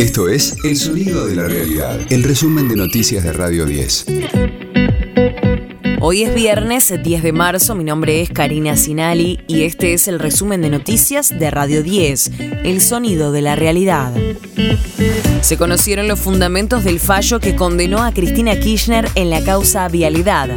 Esto es El Sonido de la Realidad, el resumen de noticias de Radio 10. Hoy es viernes 10 de marzo, mi nombre es Karina Sinali y este es el resumen de noticias de Radio 10, El Sonido de la Realidad. Se conocieron los fundamentos del fallo que condenó a Cristina Kirchner en la causa Vialidad.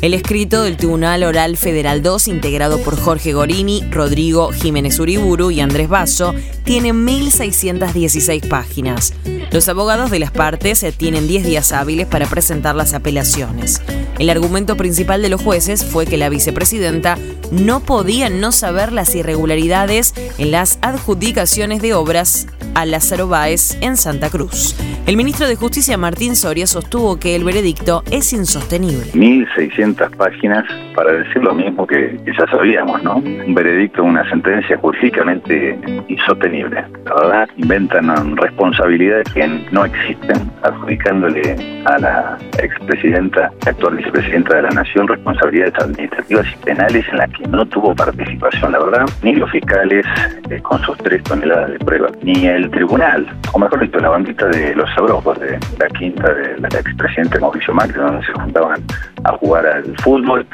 El escrito del Tribunal Oral Federal 2, integrado por Jorge Gorini, Rodrigo Jiménez Uriburu y Andrés Basso, tiene 1.616 páginas. Los abogados de las partes tienen 10 días hábiles para presentar las apelaciones. El argumento principal de los jueces fue que la vicepresidenta no podía no saber las irregularidades en las adjudicaciones de obras a Lázaro Báez en Santa Cruz. El ministro de Justicia Martín Soria sostuvo que el veredicto es insostenible. 1.600 páginas para decir lo mismo que, ya sabíamos, ¿no? Un veredicto, una sentencia jurídicamente insostenible. La verdad, inventan responsabilidades que no existen, adjudicándole a la expresidenta, actual vicepresidenta de la Nación, responsabilidades administrativas y penales en las que no tuvo participación, la verdad, ni los fiscales eh, con sus tres toneladas de pruebas, ni el tribunal, o mejor dicho, la bandita de los sabrojos de la quinta del expresidente Mauricio Macri, donde se juntaban a jugar al fútbol,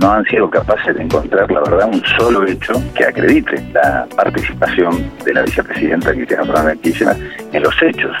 no han sido capaces de encontrar, la verdad, un solo hecho que acredite la participación de la vicepresidenta Cristina Fernández Kirchner en los hechos.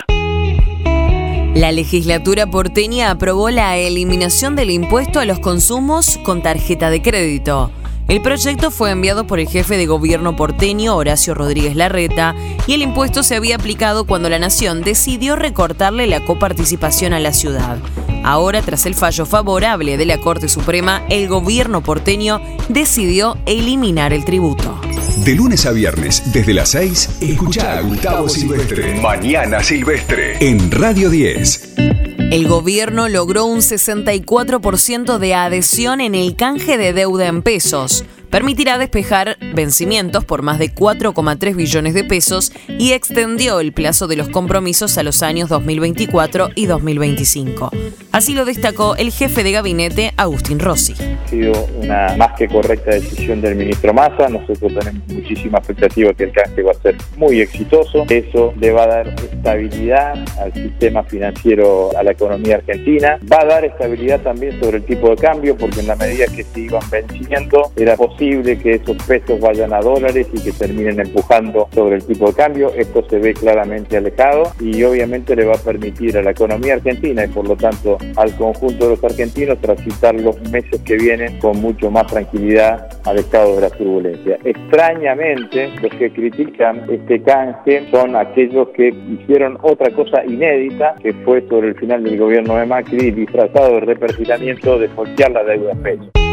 La legislatura porteña aprobó la eliminación del impuesto a los consumos con tarjeta de crédito. El proyecto fue enviado por el jefe de gobierno porteño, Horacio Rodríguez Larreta, y el impuesto se había aplicado cuando la Nación decidió recortarle la coparticipación a la ciudad. Ahora, tras el fallo favorable de la Corte Suprema, el gobierno porteño decidió eliminar el tributo. De lunes a viernes, desde las 6, escucha a Gustavo Silvestre. Mañana Silvestre. En Radio 10. El gobierno logró un 64% de adhesión en el canje de deuda en pesos permitirá despejar vencimientos por más de 4,3 billones de pesos y extendió el plazo de los compromisos a los años 2024 y 2025. Así lo destacó el jefe de gabinete, Agustín Rossi. Ha sido una más que correcta decisión del ministro Massa. Nosotros tenemos muchísima expectativa que el canje va a ser muy exitoso. Eso le va a dar estabilidad al sistema financiero, a la economía argentina. Va a dar estabilidad también sobre el tipo de cambio, porque en la medida que se iban venciendo era posible que esos pesos vayan a dólares y que terminen empujando sobre el tipo de cambio. Esto se ve claramente alejado y obviamente le va a permitir a la economía argentina y por lo tanto al conjunto de los argentinos transitar los meses que vienen con mucho más tranquilidad al estado de la turbulencia. Extrañamente, los que critican este canje son aquellos que hicieron otra cosa inédita, que fue sobre el final del gobierno de Macri, disfrazado de reperfilamiento de voltear la deuda en pesos.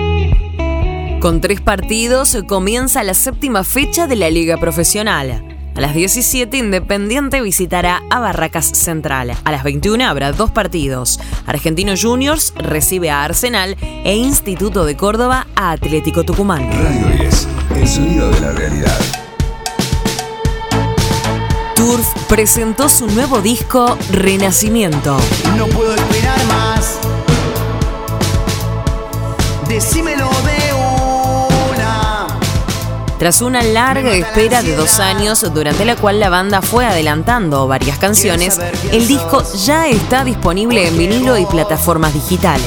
Con tres partidos comienza la séptima fecha de la Liga Profesional. A las 17 Independiente visitará a Barracas Central. A las 21 habrá dos partidos. Argentino Juniors recibe a Arsenal e Instituto de Córdoba a Atlético Tucumán. Radio 10, el sonido de la realidad. Turf presentó su nuevo disco Renacimiento. No puedo esperar más. Decímelo tras una larga espera de dos años durante la cual la banda fue adelantando varias canciones, el disco ya está disponible en vinilo y plataformas digitales.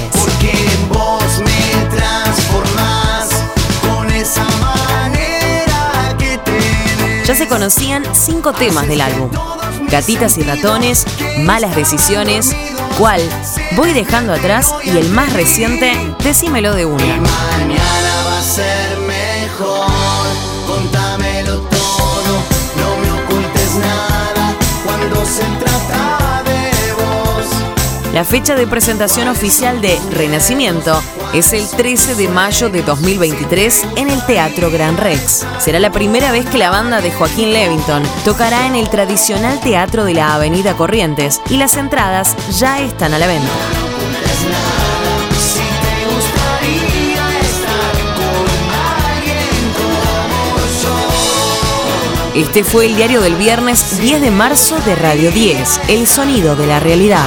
Ya se conocían cinco temas del álbum. Gatitas y ratones, malas decisiones, cuál, voy dejando atrás y el más reciente, decímelo de una. mañana va a ser mejor. La fecha de presentación oficial de Renacimiento es el 13 de mayo de 2023 en el Teatro Gran Rex. Será la primera vez que la banda de Joaquín Levington tocará en el tradicional teatro de la Avenida Corrientes y las entradas ya están a la venta. Este fue el diario del viernes 10 de marzo de Radio 10, El Sonido de la Realidad.